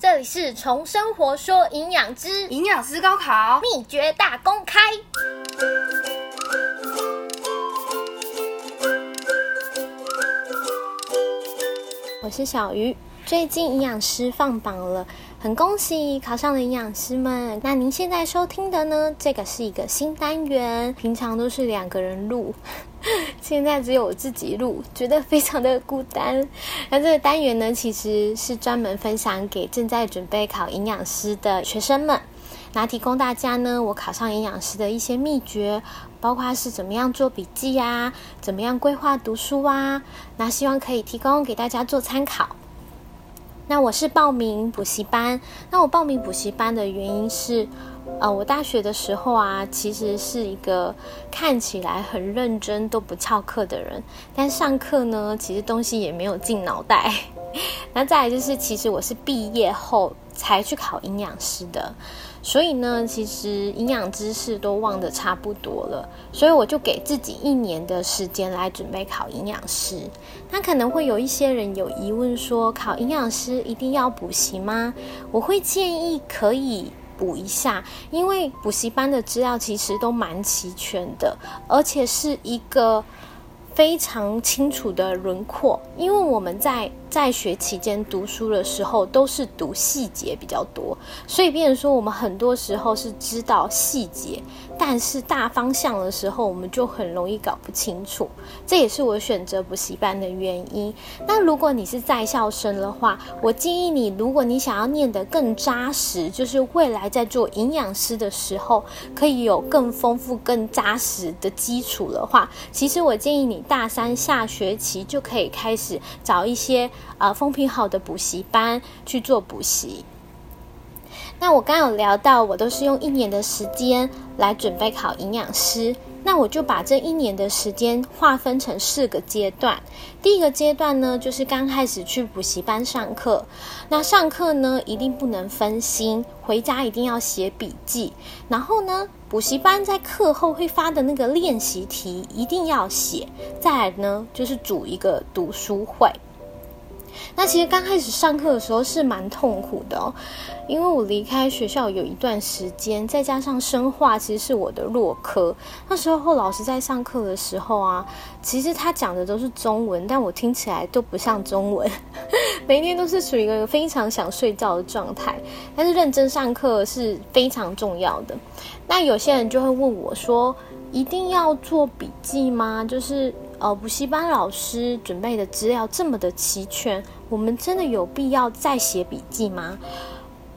这里是从生活说营养之营养师高考秘诀大公开。我是小鱼，最近营养师放榜了，很恭喜考上的营养师们。那您现在收听的呢？这个是一个新单元，平常都是两个人录。现在只有我自己录，觉得非常的孤单。那这个单元呢，其实是专门分享给正在准备考营养师的学生们，那提供大家呢，我考上营养师的一些秘诀，包括是怎么样做笔记呀，怎么样规划读书啊，那希望可以提供给大家做参考。那我是报名补习班，那我报名补习班的原因是。呃，我大学的时候啊，其实是一个看起来很认真都不翘课的人，但上课呢，其实东西也没有进脑袋。那再来就是，其实我是毕业后才去考营养师的，所以呢，其实营养知识都忘得差不多了，所以我就给自己一年的时间来准备考营养师。那可能会有一些人有疑问说，考营养师一定要补习吗？我会建议可以。补一下，因为补习班的资料其实都蛮齐全的，而且是一个非常清楚的轮廓。因为我们在在学期间读书的时候，都是读细节比较多，所以变成说我们很多时候是知道细节。但是大方向的时候，我们就很容易搞不清楚，这也是我选择补习班的原因。那如果你是在校生的话，我建议你，如果你想要念得更扎实，就是未来在做营养师的时候，可以有更丰富、更扎实的基础的话，其实我建议你大三下学期就可以开始找一些呃风评好的补习班去做补习。那我刚有聊到，我都是用一年的时间来准备考营养师。那我就把这一年的时间划分成四个阶段。第一个阶段呢，就是刚开始去补习班上课。那上课呢，一定不能分心，回家一定要写笔记。然后呢，补习班在课后会发的那个练习题一定要写。再来呢，就是组一个读书会。那其实刚开始上课的时候是蛮痛苦的哦，因为我离开学校有一段时间，再加上生化其实是我的弱科。那时候老师在上课的时候啊，其实他讲的都是中文，但我听起来都不像中文，每天都是处于一个非常想睡觉的状态。但是认真上课是非常重要的。那有些人就会问我说：“一定要做笔记吗？”就是。呃，补习班老师准备的资料这么的齐全，我们真的有必要再写笔记吗？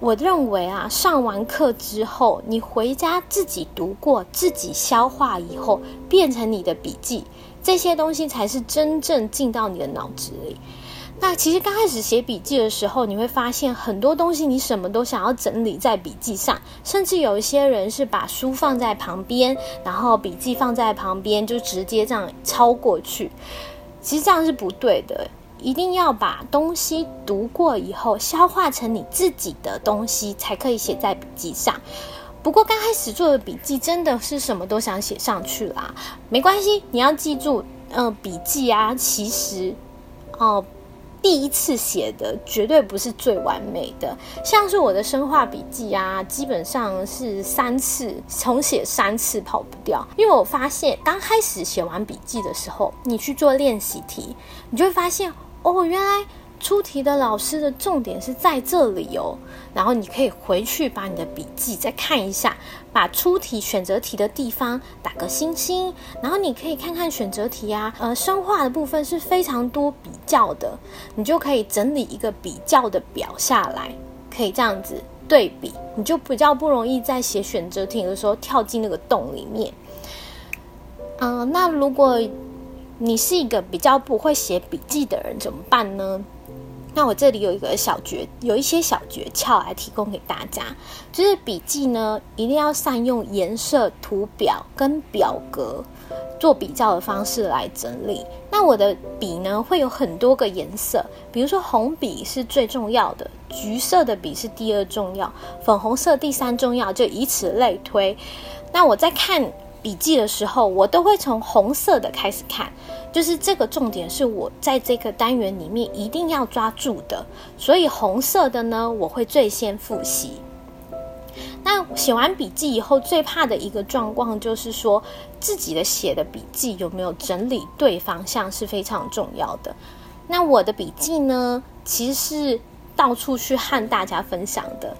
我认为啊，上完课之后，你回家自己读过、自己消化以后，变成你的笔记，这些东西才是真正进到你的脑子里。那其实刚开始写笔记的时候，你会发现很多东西你什么都想要整理在笔记上，甚至有一些人是把书放在旁边，然后笔记放在旁边，就直接这样抄过去。其实这样是不对的，一定要把东西读过以后，消化成你自己的东西，才可以写在笔记上。不过刚开始做的笔记真的是什么都想写上去啦，没关系，你要记住，嗯，笔记啊，其实，哦。第一次写的绝对不是最完美的，像是我的生化笔记啊，基本上是三次重写三次跑不掉。因为我发现刚开始写完笔记的时候，你去做练习题，你就会发现哦，原来。出题的老师的重点是在这里哦，然后你可以回去把你的笔记再看一下，把出题选择题的地方打个星星，然后你可以看看选择题啊，呃，生化的部分是非常多比较的，你就可以整理一个比较的表下来，可以这样子对比，你就比较不容易在写选择题的时候跳进那个洞里面。嗯，那如果你是一个比较不会写笔记的人，怎么办呢？那我这里有一个小诀，有一些小诀窍来提供给大家，就是笔记呢，一定要善用颜色、图表跟表格做比较的方式来整理。那我的笔呢，会有很多个颜色，比如说红笔是最重要的，橘色的笔是第二重要，粉红色第三重要，就以此类推。那我在看笔记的时候，我都会从红色的开始看，就是这个重点是我在这个单元里面一定要抓住的，所以红色的呢，我会最先复习。那写完笔记以后，最怕的一个状况就是说，自己的写的笔记有没有整理对方向是非常重要的。那我的笔记呢，其实是到处去和大家分享的，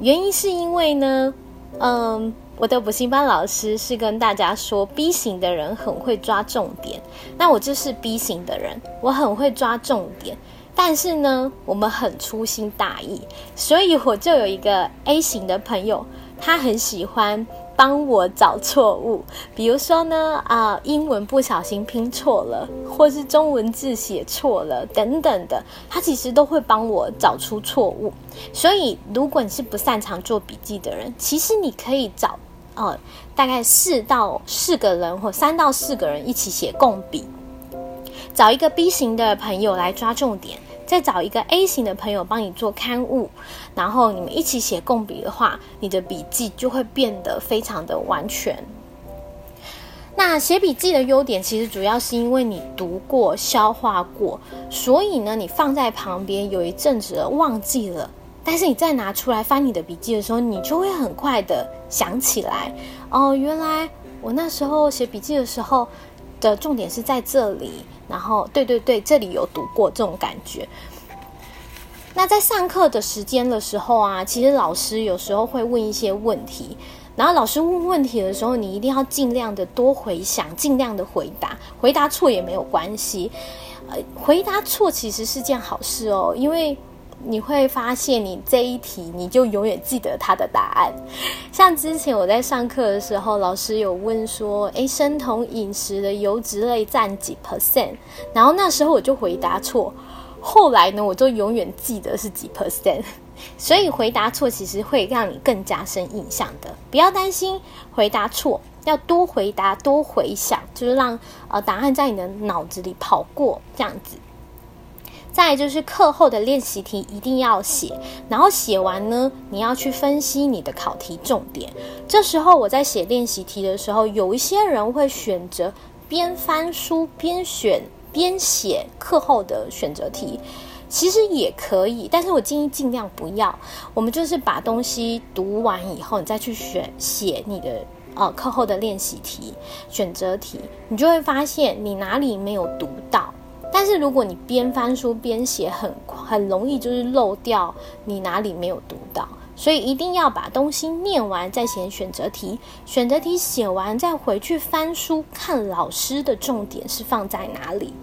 原因是因为呢，嗯，我的补习班老师是跟大家说，B 型的人很会抓重点，那我就是 B 型的人，我很会抓重点。但是呢，我们很粗心大意，所以我就有一个 A 型的朋友，他很喜欢帮我找错误。比如说呢，啊，英文不小心拼错了，或是中文字写错了等等的，他其实都会帮我找出错误。所以，如果你是不擅长做笔记的人，其实你可以找呃大概四到四个人或三到四个人一起写共笔。找一个 B 型的朋友来抓重点，再找一个 A 型的朋友帮你做刊物，然后你们一起写共笔的话，你的笔记就会变得非常的完全。那写笔记的优点，其实主要是因为你读过、消化过，所以呢，你放在旁边有一阵子忘记了，但是你再拿出来翻你的笔记的时候，你就会很快的想起来，哦，原来我那时候写笔记的时候的重点是在这里。然后，对对对，这里有读过这种感觉。那在上课的时间的时候啊，其实老师有时候会问一些问题，然后老师问问题的时候，你一定要尽量的多回想，尽量的回答，回答错也没有关系。呃，回答错其实是件好事哦，因为。你会发现，你这一题你就永远记得它的答案。像之前我在上课的时候，老师有问说：“诶，生酮饮食的油脂类占几 percent？” 然后那时候我就回答错。后来呢，我就永远记得是几 percent。所以回答错其实会让你更加深印象的。不要担心回答错，要多回答、多回想，就是让呃答案在你的脑子里跑过这样子。再就是课后的练习题一定要写，然后写完呢，你要去分析你的考题重点。这时候我在写练习题的时候，有一些人会选择边翻书边选边写课后的选择题，其实也可以，但是我建议尽量不要。我们就是把东西读完以后，你再去选写你的呃课后的练习题、选择题，你就会发现你哪里没有读到。但是如果你边翻书边写，很很容易就是漏掉你哪里没有读到，所以一定要把东西念完再写选择题，选择题写完再回去翻书看老师的重点是放在哪里。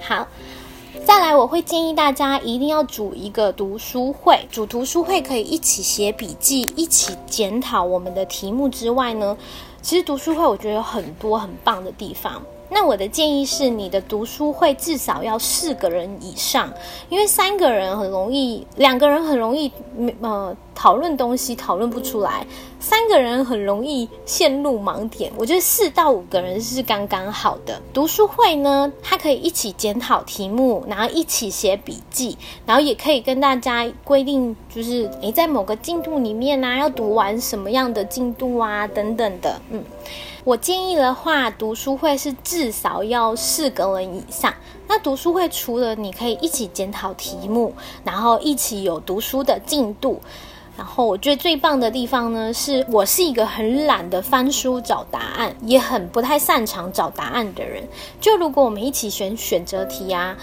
好，再来我会建议大家一定要组一个读书会，组读书会可以一起写笔记，一起检讨我们的题目之外呢，其实读书会我觉得有很多很棒的地方。那我的建议是，你的读书会至少要四个人以上，因为三个人很容易，两个人很容易，呃，讨论东西讨论不出来，三个人很容易陷入盲点。我觉得四到五个人是刚刚好的。读书会呢，它可以一起检讨题目，然后一起写笔记，然后也可以跟大家规定，就是你在某个进度里面呢，要读完什么样的进度啊，等等的，嗯。我建议的话，读书会是至少要四个人以上。那读书会除了你可以一起检讨题目，然后一起有读书的进度。然后我觉得最棒的地方呢，是我是一个很懒的翻书找答案，也很不太擅长找答案的人。就如果我们一起选选择题啊，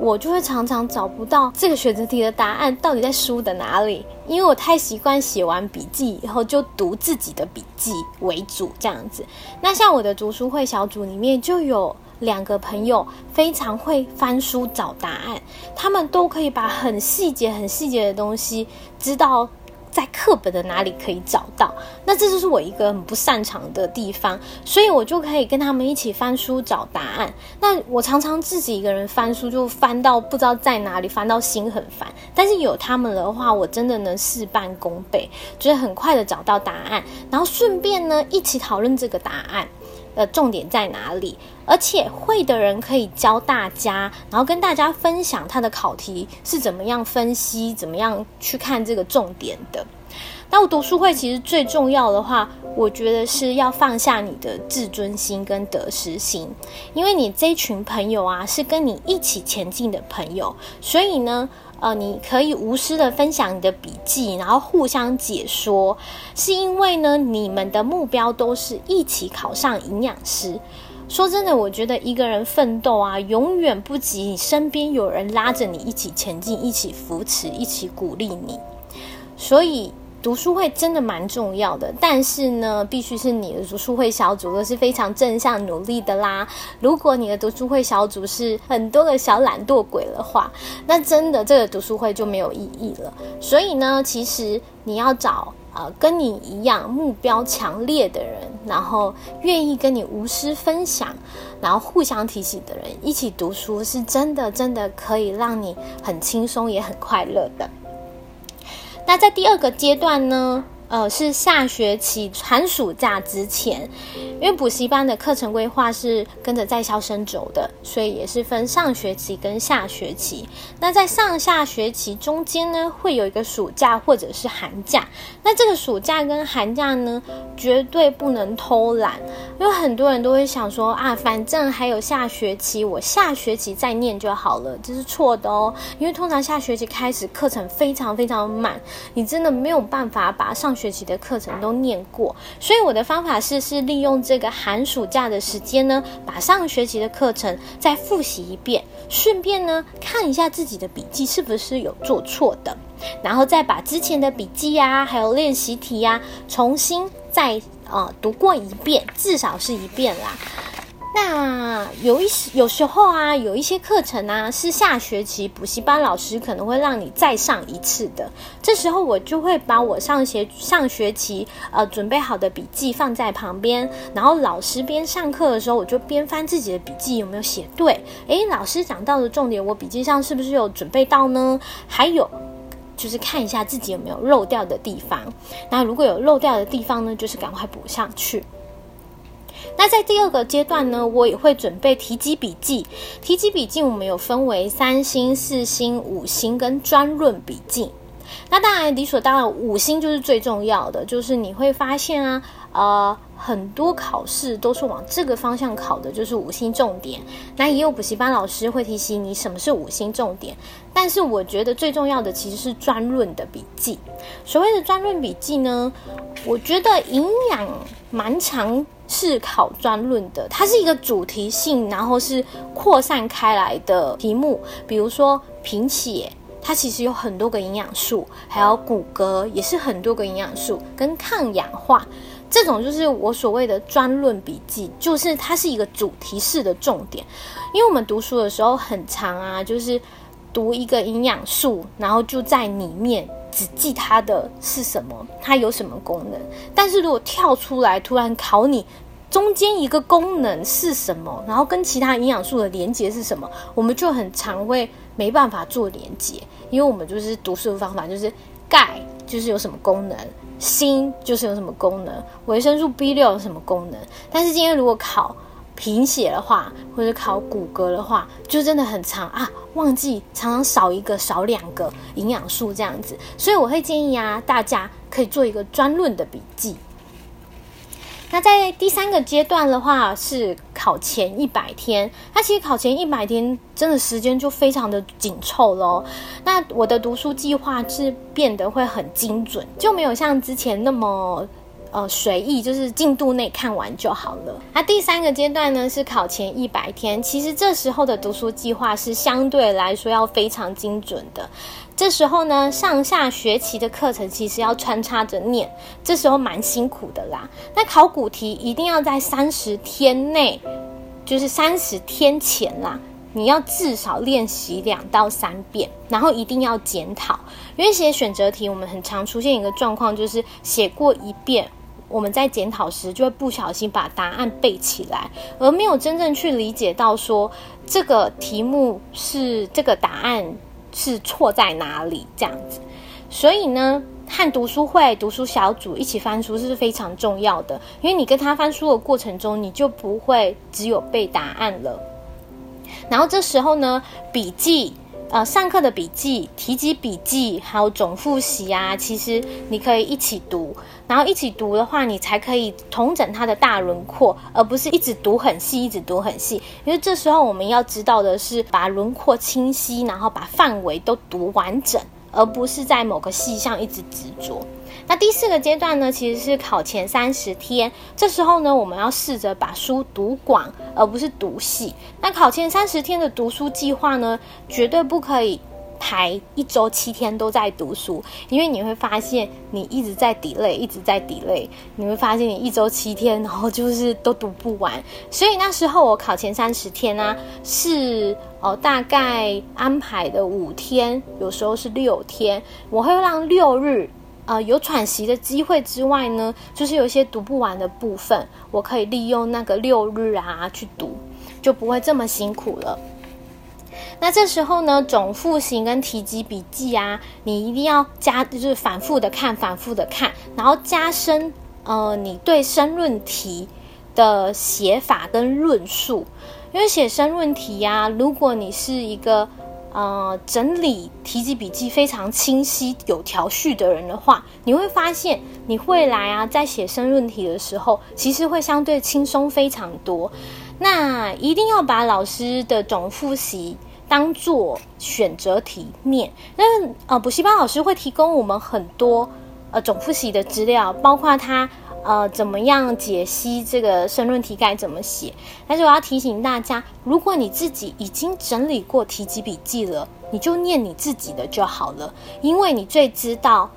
我就会常常找不到这个选择题的答案到底在书的哪里，因为我太习惯写完笔记以后就读自己的笔记为主这样子。那像我的读书会小组里面就有两个朋友非常会翻书找答案，他们都可以把很细节、很细节的东西知道。在课本的哪里可以找到？那这就是我一个很不擅长的地方，所以我就可以跟他们一起翻书找答案。那我常常自己一个人翻书，就翻到不知道在哪里，翻到心很烦。但是有他们的话，我真的能事半功倍，就是很快的找到答案，然后顺便呢一起讨论这个答案。呃，重点在哪里？而且会的人可以教大家，然后跟大家分享他的考题是怎么样分析，怎么样去看这个重点的。那我读书会其实最重要的话，我觉得是要放下你的自尊心跟得失心，因为你这群朋友啊是跟你一起前进的朋友，所以呢。呃，你可以无私的分享你的笔记，然后互相解说，是因为呢，你们的目标都是一起考上营养师。说真的，我觉得一个人奋斗啊，永远不及你身边有人拉着你一起前进，一起扶持，一起鼓励你。所以。读书会真的蛮重要的，但是呢，必须是你的读书会小组都是非常正向努力的啦。如果你的读书会小组是很多个小懒惰鬼的话，那真的这个读书会就没有意义了。所以呢，其实你要找呃跟你一样目标强烈的人，然后愿意跟你无私分享，然后互相提醒的人一起读书，是真的真的可以让你很轻松也很快乐的。那在第二个阶段呢？呃，是下学期寒暑假之前，因为补习班的课程规划是跟着在校生走的，所以也是分上学期跟下学期。那在上下学期中间呢，会有一个暑假或者是寒假。那这个暑假跟寒假呢，绝对不能偷懒，因为很多人都会想说啊，反正还有下学期，我下学期再念就好了，这是错的哦。因为通常下学期开始课程非常非常满，你真的没有办法把上。学期的课程都念过，所以我的方法是是利用这个寒暑假的时间呢，把上学期的课程再复习一遍，顺便呢看一下自己的笔记是不是有做错的，然后再把之前的笔记呀，还有练习题呀，重新再呃读过一遍，至少是一遍啦。那有一有时候啊，有一些课程啊，是下学期补习班老师可能会让你再上一次的。这时候我就会把我上学上学期呃准备好的笔记放在旁边，然后老师边上课的时候，我就边翻自己的笔记有没有写对。诶，老师讲到的重点，我笔记上是不是有准备到呢？还有就是看一下自己有没有漏掉的地方。那如果有漏掉的地方呢，就是赶快补上去。那在第二个阶段呢，我也会准备提及笔记。提及笔记我们有分为三星、四星、五星跟专论笔记。那当然理所当然，五星就是最重要的，就是你会发现啊，呃，很多考试都是往这个方向考的，就是五星重点。那也有补习班老师会提醒你什么是五星重点，但是我觉得最重要的其实是专论的笔记。所谓的专论笔记呢，我觉得营养蛮长。是考专论的，它是一个主题性，然后是扩散开来的题目。比如说贫血，它其实有很多个营养素，还有骨骼也是很多个营养素，跟抗氧化这种就是我所谓的专论笔记，就是它是一个主题式的重点。因为我们读书的时候很长啊，就是读一个营养素，然后就在里面。只记它的是什么，它有什么功能。但是如果跳出来突然考你，中间一个功能是什么，然后跟其他营养素的连接是什么，我们就很常会没办法做连接，因为我们就是读书的方法就是钙就是有什么功能，锌就是有什么功能，维生素 B 六有什么功能。但是今天如果考。贫血的话，或者考骨骼的话，就真的很长啊，忘记常常少一个、少两个营养素这样子，所以我会建议啊，大家可以做一个专论的笔记。那在第三个阶段的话，是考前一百天。那其实考前一百天真的时间就非常的紧凑喽。那我的读书计划是变得会很精准，就没有像之前那么。呃，随意就是进度内看完就好了。那第三个阶段呢，是考前一百天。其实这时候的读书计划是相对来说要非常精准的。这时候呢，上下学期的课程其实要穿插着念，这时候蛮辛苦的啦。那考古题一定要在三十天内，就是三十天前啦，你要至少练习两到三遍，然后一定要检讨。因为写选择题，我们很常出现一个状况，就是写过一遍。我们在检讨时就会不小心把答案背起来，而没有真正去理解到说这个题目是这个答案是错在哪里这样子。所以呢，和读书会、读书小组一起翻书是非常重要的，因为你跟他翻书的过程中，你就不会只有背答案了。然后这时候呢，笔记呃，上课的笔记、提及笔记，还有总复习啊，其实你可以一起读，然后一起读的话，你才可以统整它的大轮廓，而不是一直读很细，一直读很细。因为这时候我们要知道的是，把轮廓清晰，然后把范围都读完整，而不是在某个细项一直执着。那第四个阶段呢，其实是考前三十天。这时候呢，我们要试着把书读广，而不是读细。那考前三十天的读书计划呢，绝对不可以排一周七天都在读书，因为你会发现你一直在 delay，一直在 delay。你会发现你一周七天，然后就是都读不完。所以那时候我考前三十天呢，是哦大概安排的五天，有时候是六天，我会让六日。呃，有喘息的机会之外呢，就是有一些读不完的部分，我可以利用那个六日啊去读，就不会这么辛苦了。那这时候呢，总复习跟提及笔记啊，你一定要加，就是反复的看，反复的看，然后加深呃你对申论题的写法跟论述，因为写申论题呀，如果你是一个。呃，整理提及笔记非常清晰、有条序的人的话，你会发现你未来啊，在写申论题的时候，其实会相对轻松非常多。那一定要把老师的总复习当做选择题面。那呃，补习班老师会提供我们很多呃总复习的资料，包括他。呃，怎么样解析这个申论题该怎么写？但是我要提醒大家，如果你自己已经整理过提及笔记了，你就念你自己的就好了，因为你最知道，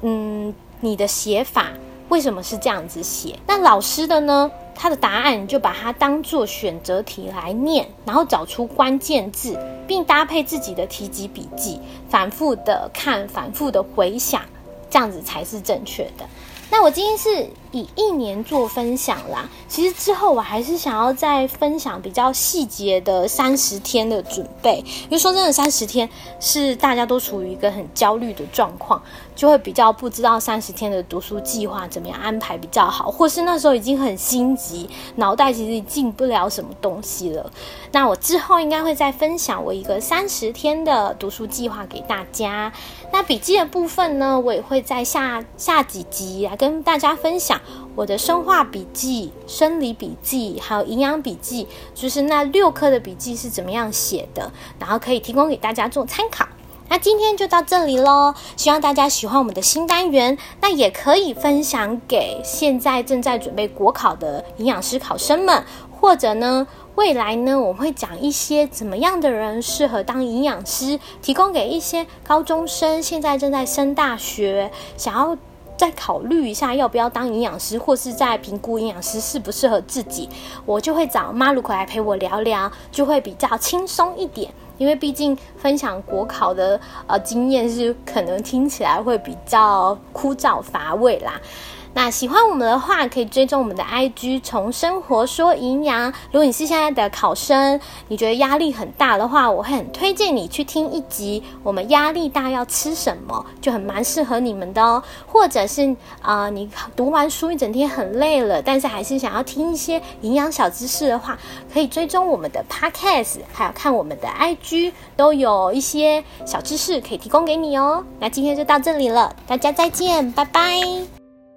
嗯，你的写法为什么是这样子写。那老师的呢？他的答案你就把它当做选择题来念，然后找出关键字，并搭配自己的提及笔记，反复的看，反复的回想，这样子才是正确的。那我今天是以一年做分享啦，其实之后我还是想要再分享比较细节的三十天的准备，因为说真的，三十天是大家都处于一个很焦虑的状况，就会比较不知道三十天的读书计划怎么样安排比较好，或是那时候已经很心急，脑袋其实进不了什么东西了。那我之后应该会再分享我一个三十天的读书计划给大家。那笔记的部分呢，我也会在下下几集来跟大家分享我的生化笔记、生理笔记，还有营养笔记，就是那六科的笔记是怎么样写的，然后可以提供给大家做参考。那今天就到这里喽，希望大家喜欢我们的新单元，那也可以分享给现在正在准备国考的营养师考生们，或者呢。未来呢，我会讲一些怎么样的人适合当营养师，提供给一些高中生，现在正在升大学，想要再考虑一下要不要当营养师，或是在评估营养师适不适合自己，我就会找马鲁克来陪我聊聊，就会比较轻松一点，因为毕竟分享国考的呃经验是可能听起来会比较枯燥乏味啦。那喜欢我们的话，可以追踪我们的 IG，从生活说营养。如果你是现在的考生，你觉得压力很大的话，我会很推荐你去听一集。我们压力大要吃什么，就很蛮适合你们的哦。或者是啊，你读完书一整天很累了，但是还是想要听一些营养小知识的话，可以追踪我们的 Podcast，还有看我们的 IG，都有一些小知识可以提供给你哦。那今天就到这里了，大家再见，拜拜。